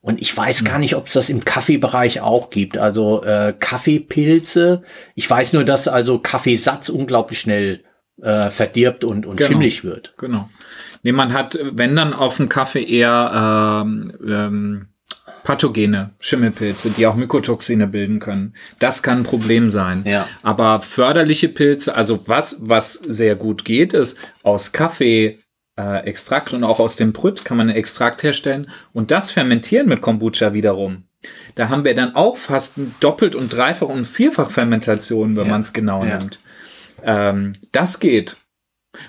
Und ich weiß gar nicht, ob es das im Kaffeebereich auch gibt. Also äh, Kaffeepilze. Ich weiß nur, dass also Kaffeesatz unglaublich schnell äh, verdirbt und, und genau. schimmlig wird. Genau. Nee, man hat, wenn dann auf dem Kaffee eher ähm, ähm, pathogene Schimmelpilze, die auch Mykotoxine bilden können. Das kann ein Problem sein. Ja. Aber förderliche Pilze, also was, was sehr gut geht, ist aus Kaffee äh, Extrakt und auch aus dem Brüt kann man einen Extrakt herstellen und das fermentieren mit Kombucha wiederum. Da haben wir dann auch fast doppelt und dreifach und vierfach Fermentation, wenn ja. man es genau ja. nimmt. Ähm, das geht.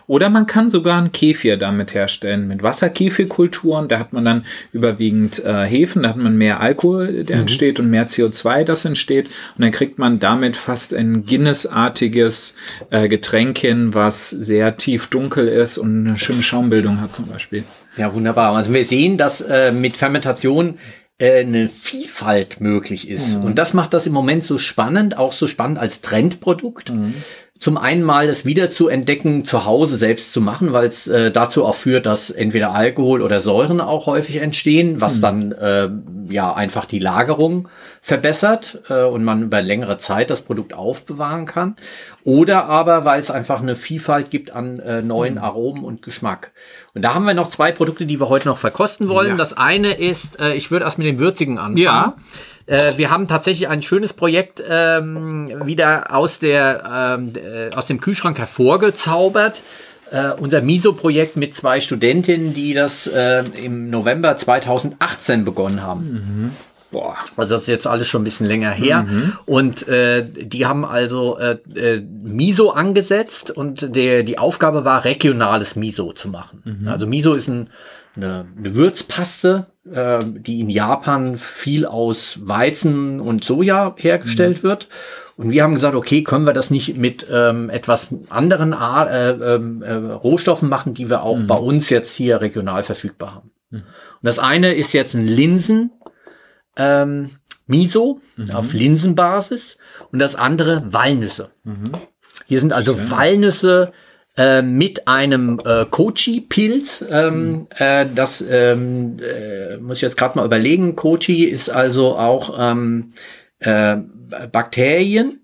Oder man kann sogar einen Kefir damit herstellen, mit Wasserkefirkulturen. Da hat man dann überwiegend äh, Hefen, da hat man mehr Alkohol, der mhm. entsteht und mehr CO2, das entsteht. Und dann kriegt man damit fast ein Guinness-artiges äh, Getränk hin, was sehr tief dunkel ist und eine schöne Schaumbildung hat zum Beispiel. Ja, wunderbar. Also wir sehen, dass äh, mit Fermentation äh, eine Vielfalt möglich ist. Mhm. Und das macht das im Moment so spannend, auch so spannend als Trendprodukt. Mhm zum einen mal das wieder zu entdecken, zu Hause selbst zu machen, weil es äh, dazu auch führt, dass entweder Alkohol oder Säuren auch häufig entstehen, was mhm. dann äh, ja einfach die Lagerung verbessert äh, und man über längere Zeit das Produkt aufbewahren kann. Oder aber, weil es einfach eine Vielfalt gibt an äh, neuen mhm. Aromen und Geschmack. Und da haben wir noch zwei Produkte, die wir heute noch verkosten wollen. Ja. Das eine ist, äh, ich würde erst mit dem Würzigen anfangen. Ja. Äh, wir haben tatsächlich ein schönes Projekt ähm, wieder aus, der, ähm, äh, aus dem Kühlschrank hervorgezaubert. Uh, unser MISO-Projekt mit zwei Studentinnen, die das uh, im November 2018 begonnen haben. Mhm. Boah, also das ist jetzt alles schon ein bisschen länger her. Mhm. Und äh, die haben also äh, äh, Miso angesetzt und der, die Aufgabe war, regionales Miso zu machen. Mhm. Also Miso ist ein, eine, eine Würzpaste, äh, die in Japan viel aus Weizen und Soja hergestellt mhm. wird. Und wir haben gesagt, okay, können wir das nicht mit ähm, etwas anderen Ar äh, ähm, äh, Rohstoffen machen, die wir auch mhm. bei uns jetzt hier regional verfügbar haben. Mhm. Und das eine ist jetzt ein Linsen ähm, Miso mhm. auf Linsenbasis und das andere Walnüsse. Mhm. Hier sind also Schön. Walnüsse äh, mit einem äh, Kochi-Pilz. Ähm, mhm. äh, das ähm, äh, muss ich jetzt gerade mal überlegen. Kochi ist also auch ähm, äh, Bakterien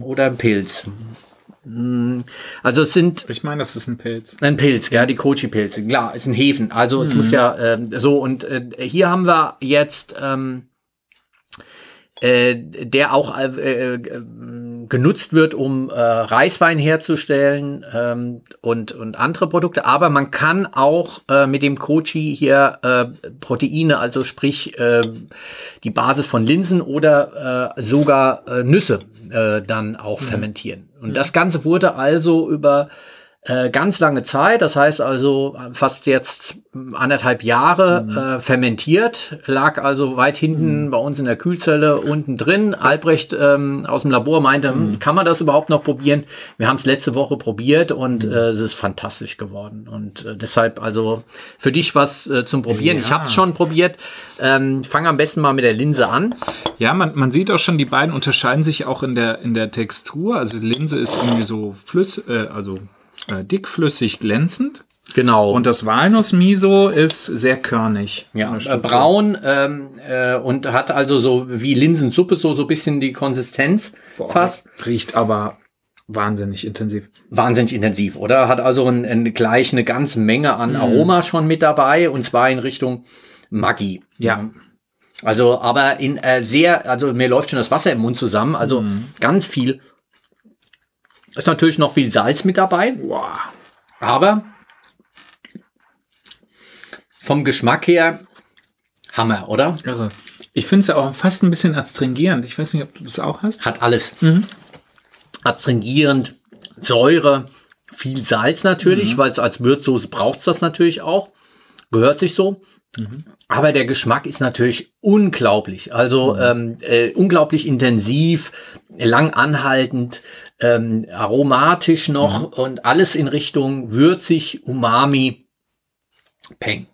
oder ein Pilz. Mm, also es sind. Ich meine, das ist ein Pilz. Ein Pilz, ja, die Kochi-Pilze. Klar, ist ein Hefen. Also es mhm. muss ja äh, so und äh, hier haben wir jetzt ähm, äh, der auch äh, äh, genutzt wird, um äh, Reiswein herzustellen ähm, und, und andere Produkte. Aber man kann auch äh, mit dem Kochi hier äh, Proteine, also sprich äh, die Basis von Linsen oder äh, sogar äh, Nüsse äh, dann auch mhm. fermentieren. Und mhm. das Ganze wurde also über äh, ganz lange Zeit, das heißt also fast jetzt anderthalb Jahre mhm. äh, fermentiert, lag also weit hinten mhm. bei uns in der Kühlzelle unten drin. Albrecht ähm, aus dem Labor meinte, mhm. kann man das überhaupt noch probieren? Wir haben es letzte Woche probiert und mhm. äh, es ist fantastisch geworden. Und äh, deshalb also für dich was äh, zum Probieren. Ja. Ich habe es schon probiert. Ähm, Fang am besten mal mit der Linse an. Ja, man, man sieht auch schon, die beiden unterscheiden sich auch in der, in der Textur. Also Linse ist irgendwie so flüssig, äh, also äh, dickflüssig glänzend. Genau. Und das Walnuss-Miso ist sehr körnig. Ja, äh, braun ähm, äh, und hat also so wie Linsensuppe so so bisschen die Konsistenz Boah, fast. Riecht aber wahnsinnig intensiv. Wahnsinnig intensiv, oder? Hat also ein, ein, gleich eine ganze Menge an mhm. Aroma schon mit dabei und zwar in Richtung Maggi. Ja. Also, aber in äh, sehr, also mir läuft schon das Wasser im Mund zusammen, also mhm. ganz viel ist natürlich noch viel Salz mit dabei. Aber vom Geschmack her Hammer, oder? Irre. Ich finde es ja auch fast ein bisschen astringierend. Ich weiß nicht, ob du das auch hast. Hat alles. Mhm. Astringierend, Säure, viel Salz natürlich, mhm. weil es als Würzsoße braucht es das natürlich auch. Gehört sich so. Mhm. Aber der Geschmack ist natürlich unglaublich. Also mhm. ähm, äh, unglaublich intensiv, lang anhaltend, ähm, aromatisch noch mhm. und alles in Richtung würzig, umami, peng.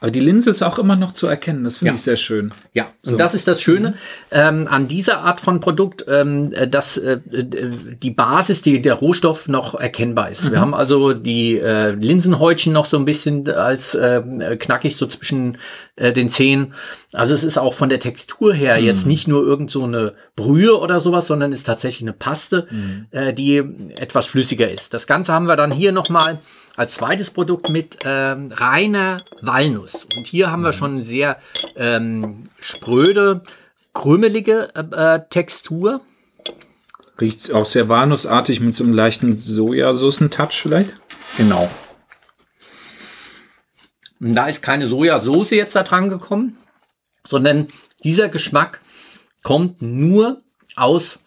Aber die Linse ist auch immer noch zu erkennen. Das finde ja. ich sehr schön. Ja, so. und das ist das Schöne mhm. ähm, an dieser Art von Produkt, ähm, äh, dass äh, die Basis, die, der Rohstoff noch erkennbar ist. Mhm. Wir haben also die äh, Linsenhäutchen noch so ein bisschen als äh, knackig so zwischen äh, den Zähnen. Also es ist auch von der Textur her mhm. jetzt nicht nur irgend so eine Brühe oder sowas, sondern ist tatsächlich eine Paste, mhm. äh, die etwas flüssiger ist. Das Ganze haben wir dann hier nochmal mal als zweites Produkt mit ähm, reiner Walnuss. Und hier haben wir mhm. schon sehr ähm, spröde, krümelige äh, äh, Textur. Riecht auch sehr walnussartig mit so einem leichten Sojasaucen-Touch vielleicht. Genau. Und da ist keine Sojasauce jetzt da dran gekommen, sondern dieser Geschmack kommt nur aus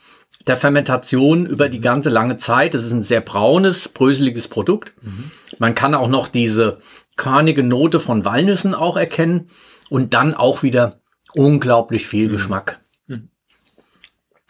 der Fermentation über die ganze lange Zeit. Das ist ein sehr braunes, bröseliges Produkt. Mhm. Man kann auch noch diese körnige Note von Walnüssen auch erkennen und dann auch wieder unglaublich viel mhm. Geschmack.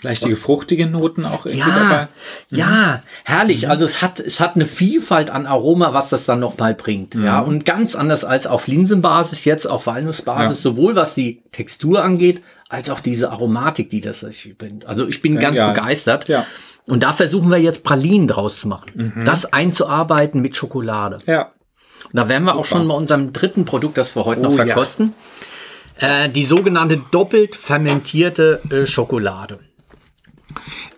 Leichtige, fruchtige Noten auch irgendwie ja, dabei. Mhm. Ja, herrlich. Mhm. Also es hat, es hat eine Vielfalt an Aroma, was das dann nochmal bringt. Mhm. Ja, und ganz anders als auf Linsenbasis, jetzt auf Walnussbasis, ja. sowohl was die Textur angeht, als auch diese Aromatik, die das bin. Also ich bin ja, ganz ja. begeistert. Ja. Und da versuchen wir jetzt Pralinen draus zu machen. Mhm. Das einzuarbeiten mit Schokolade. Ja. Und da wären wir Super. auch schon bei unserem dritten Produkt, das wir heute oh, noch verkosten. Äh, die sogenannte doppelt fermentierte äh, Schokolade.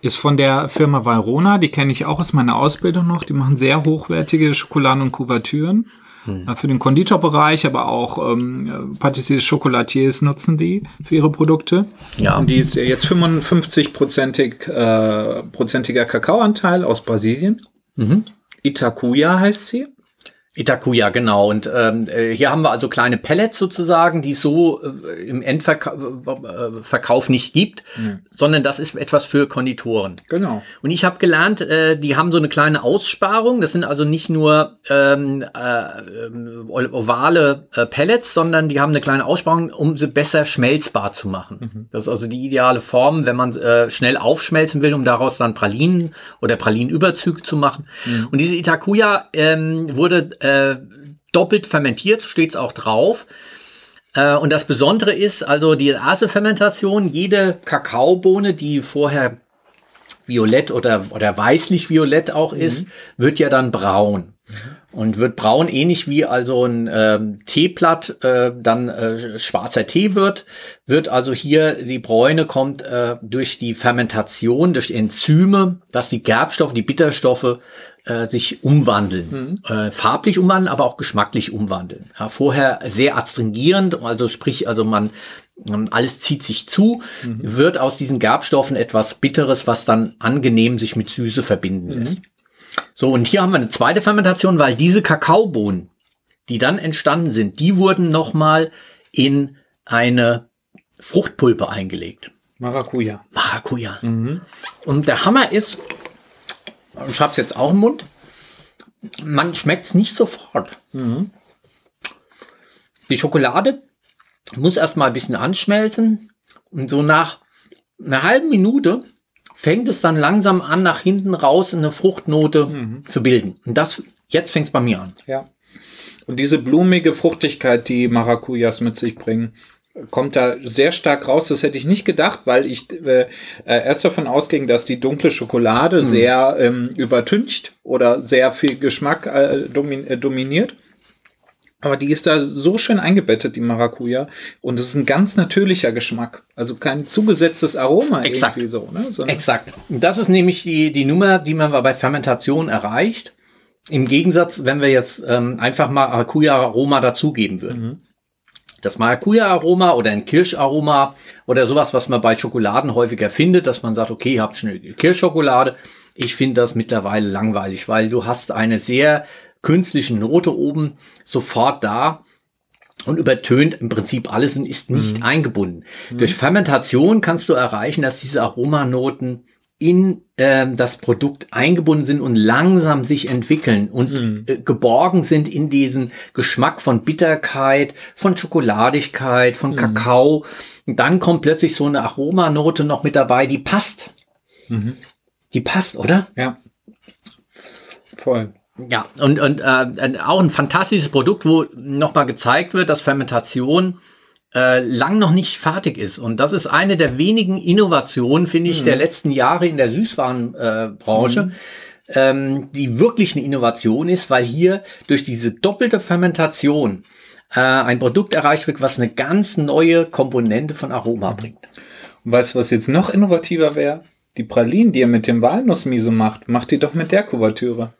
Ist von der Firma Valrona, die kenne ich auch aus meiner Ausbildung noch. Die machen sehr hochwertige Schokoladen und Kuvertüren. Hm. Für den Konditorbereich, aber auch ähm, Patissiers, Chocolatiers nutzen die für ihre Produkte. Ja. Und die ist jetzt 55-prozentig äh, prozentiger Kakaoanteil aus Brasilien. Mhm. Itakuya heißt sie. Itakuya, genau. Und ähm, äh, hier haben wir also kleine Pellets sozusagen, die es so äh, im Endverkauf äh, nicht gibt, mhm. sondern das ist etwas für Konditoren. Genau. Und ich habe gelernt, äh, die haben so eine kleine Aussparung. Das sind also nicht nur ähm, äh, ovale äh, Pellets, sondern die haben eine kleine Aussparung, um sie besser schmelzbar zu machen. Mhm. Das ist also die ideale Form, wenn man äh, schnell aufschmelzen will, um daraus dann Pralinen oder Pralinenüberzüge zu machen. Mhm. Und diese Itakuya ähm, wurde äh, äh, doppelt fermentiert, steht es auch drauf. Äh, und das Besondere ist, also die erste Fermentation, jede Kakaobohne, die vorher violett oder, oder weißlich-violett auch mhm. ist, wird ja dann braun. Mhm. Und wird braun, ähnlich wie also ein ähm, Teeblatt äh, dann äh, schwarzer Tee wird, wird also hier die Bräune kommt äh, durch die Fermentation, durch Enzyme, dass die Gerbstoffe, die Bitterstoffe äh, sich umwandeln, mhm. äh, farblich umwandeln, aber auch geschmacklich umwandeln. Ja, vorher sehr astringierend, also sprich, also man ähm, alles zieht sich zu, mhm. wird aus diesen Gerbstoffen etwas Bitteres, was dann angenehm sich mit Süße verbinden mhm. lässt. So, und hier haben wir eine zweite Fermentation, weil diese Kakaobohnen, die dann entstanden sind, die wurden nochmal in eine Fruchtpulpe eingelegt. Maracuja. Maracuja. Mhm. Und der Hammer ist, ich habe es jetzt auch im Mund, man schmeckt es nicht sofort. Mhm. Die Schokolade muss erstmal ein bisschen anschmelzen und so nach einer halben Minute fängt es dann langsam an, nach hinten raus eine Fruchtnote mhm. zu bilden. Und das, jetzt fängt es bei mir an. Ja. Und diese blumige Fruchtigkeit, die Maracujas mit sich bringen, kommt da sehr stark raus. Das hätte ich nicht gedacht, weil ich äh, erst davon ausging, dass die dunkle Schokolade mhm. sehr ähm, übertüncht oder sehr viel Geschmack äh, domin äh, dominiert. Aber die ist da so schön eingebettet, die Maracuja. Und es ist ein ganz natürlicher Geschmack. Also kein zugesetztes Aroma Exakt. irgendwie so. Ne? Sondern Exakt. Das ist nämlich die, die Nummer, die man bei Fermentation erreicht. Im Gegensatz, wenn wir jetzt ähm, einfach Maracuja-Aroma dazugeben würden. Mhm. Das Maracuja-Aroma oder ein Kirscharoma oder sowas, was man bei Schokoladen häufiger findet, dass man sagt, okay, ihr habt schnell Kirschschokolade. Ich finde das mittlerweile langweilig, weil du hast eine sehr künstlichen Note oben sofort da und übertönt im Prinzip alles und ist nicht mhm. eingebunden. Mhm. Durch Fermentation kannst du erreichen, dass diese Aromanoten in ähm, das Produkt eingebunden sind und langsam sich entwickeln und mhm. äh, geborgen sind in diesen Geschmack von Bitterkeit, von Schokoladigkeit, von mhm. Kakao. Und dann kommt plötzlich so eine Aromanote noch mit dabei, die passt. Mhm. Die passt, oder? Ja. Voll. Ja, und, und äh, auch ein fantastisches Produkt, wo nochmal gezeigt wird, dass Fermentation äh, lang noch nicht fertig ist. Und das ist eine der wenigen Innovationen, finde ich, mhm. der letzten Jahre in der Süßwarenbranche. Mhm. Ähm, die wirklich eine Innovation ist, weil hier durch diese doppelte Fermentation äh, ein Produkt erreicht wird, was eine ganz neue Komponente von Aroma bringt. Und weißt du, was jetzt noch innovativer wäre? Die Pralinen, die ihr mit dem Walnussmiso macht, macht ihr doch mit der Kuvertüre.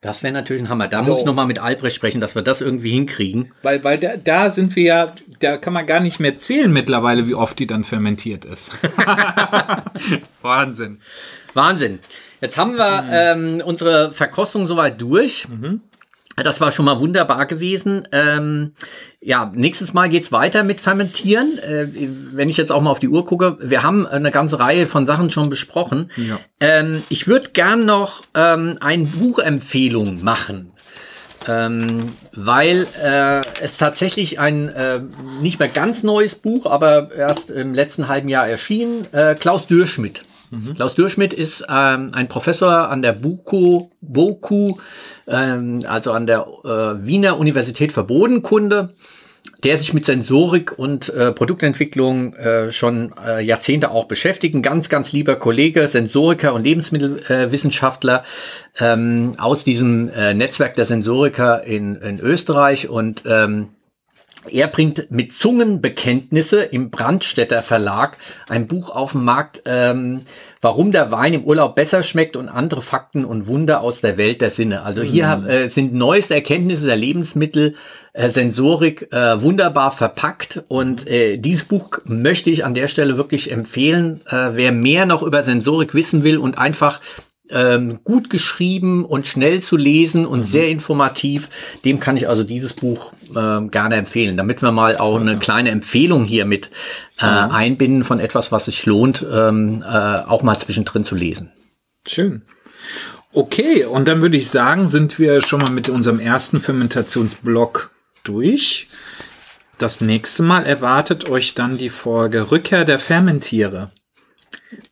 Das wäre natürlich ein Hammer. Da so. muss ich nochmal mit Albrecht sprechen, dass wir das irgendwie hinkriegen. Weil, weil da, da sind wir ja, da kann man gar nicht mehr zählen mittlerweile, wie oft die dann fermentiert ist. Wahnsinn. Wahnsinn. Jetzt haben wir ähm, unsere Verkostung soweit durch. Mhm. Das war schon mal wunderbar gewesen. Ähm, ja, nächstes Mal geht's weiter mit Fermentieren. Äh, wenn ich jetzt auch mal auf die Uhr gucke, wir haben eine ganze Reihe von Sachen schon besprochen. Ja. Ähm, ich würde gern noch ähm, eine Buchempfehlung machen. Ähm, weil äh, es tatsächlich ein äh, nicht mehr ganz neues Buch, aber erst im letzten halben Jahr erschien, äh, Klaus Dürschmidt Mhm. Klaus Dürschmidt ist ähm, ein Professor an der BUKO, BOKU, ähm, also an der äh, Wiener Universität für Bodenkunde, der sich mit Sensorik und äh, Produktentwicklung äh, schon äh, Jahrzehnte auch beschäftigt. Ein ganz, ganz lieber Kollege, Sensoriker und Lebensmittelwissenschaftler ähm, aus diesem äh, Netzwerk der Sensoriker in, in Österreich und ähm, er bringt mit Zungenbekenntnisse im Brandstätter Verlag ein Buch auf den Markt, ähm, warum der Wein im Urlaub besser schmeckt und andere Fakten und Wunder aus der Welt der Sinne. Also hier mhm. äh, sind neueste Erkenntnisse der Lebensmittel, äh, Sensorik äh, wunderbar verpackt und äh, dieses Buch möchte ich an der Stelle wirklich empfehlen. Äh, wer mehr noch über Sensorik wissen will und einfach ähm, gut geschrieben und schnell zu lesen und mhm. sehr informativ. Dem kann ich also dieses Buch äh, gerne empfehlen, damit wir mal auch eine kleine Empfehlung hier mit äh, mhm. einbinden von etwas, was sich lohnt, ähm, äh, auch mal zwischendrin zu lesen. Schön. Okay, und dann würde ich sagen, sind wir schon mal mit unserem ersten Fermentationsblock durch. Das nächste Mal erwartet euch dann die Folge Rückkehr der Fermentiere.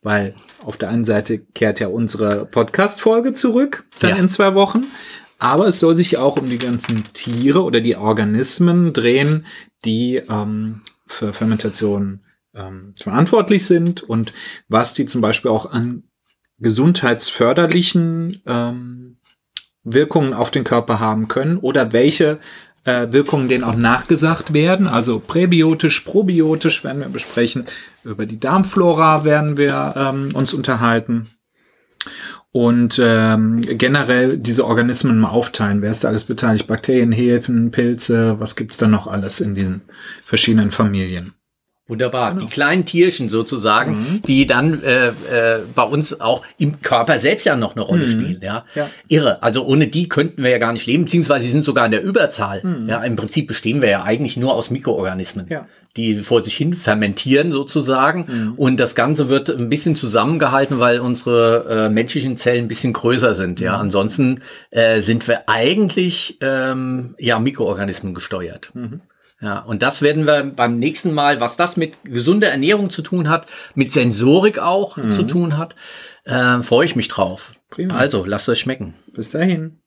Weil auf der einen Seite kehrt ja unsere Podcast-Folge zurück, dann ja. in zwei Wochen. Aber es soll sich auch um die ganzen Tiere oder die Organismen drehen, die ähm, für Fermentation ähm, verantwortlich sind und was die zum Beispiel auch an gesundheitsförderlichen ähm, Wirkungen auf den Körper haben können oder welche Wirkungen denen auch nachgesagt werden. Also präbiotisch, probiotisch werden wir besprechen. Über die Darmflora werden wir ähm, uns unterhalten. Und ähm, generell diese Organismen mal aufteilen. Wer ist da alles beteiligt? Bakterien, Hefen, Pilze, was gibt's da noch alles in diesen verschiedenen Familien? Wunderbar. Genau. Die kleinen Tierchen sozusagen, mhm. die dann äh, äh, bei uns auch im Körper selbst ja noch eine Rolle mhm. spielen. Ja? ja? Irre. Also ohne die könnten wir ja gar nicht leben, beziehungsweise sie sind sogar in der Überzahl. Mhm. Ja, im Prinzip bestehen wir ja eigentlich nur aus Mikroorganismen, ja. die vor sich hin fermentieren sozusagen. Mhm. Und das Ganze wird ein bisschen zusammengehalten, weil unsere äh, menschlichen Zellen ein bisschen größer sind. Ja, mhm. ansonsten äh, sind wir eigentlich ähm, ja Mikroorganismen gesteuert. Mhm. Ja, und das werden wir beim nächsten Mal, was das mit gesunder Ernährung zu tun hat, mit Sensorik auch mhm. zu tun hat, äh, freue ich mich drauf. Prima. Also, lasst euch schmecken. Bis dahin.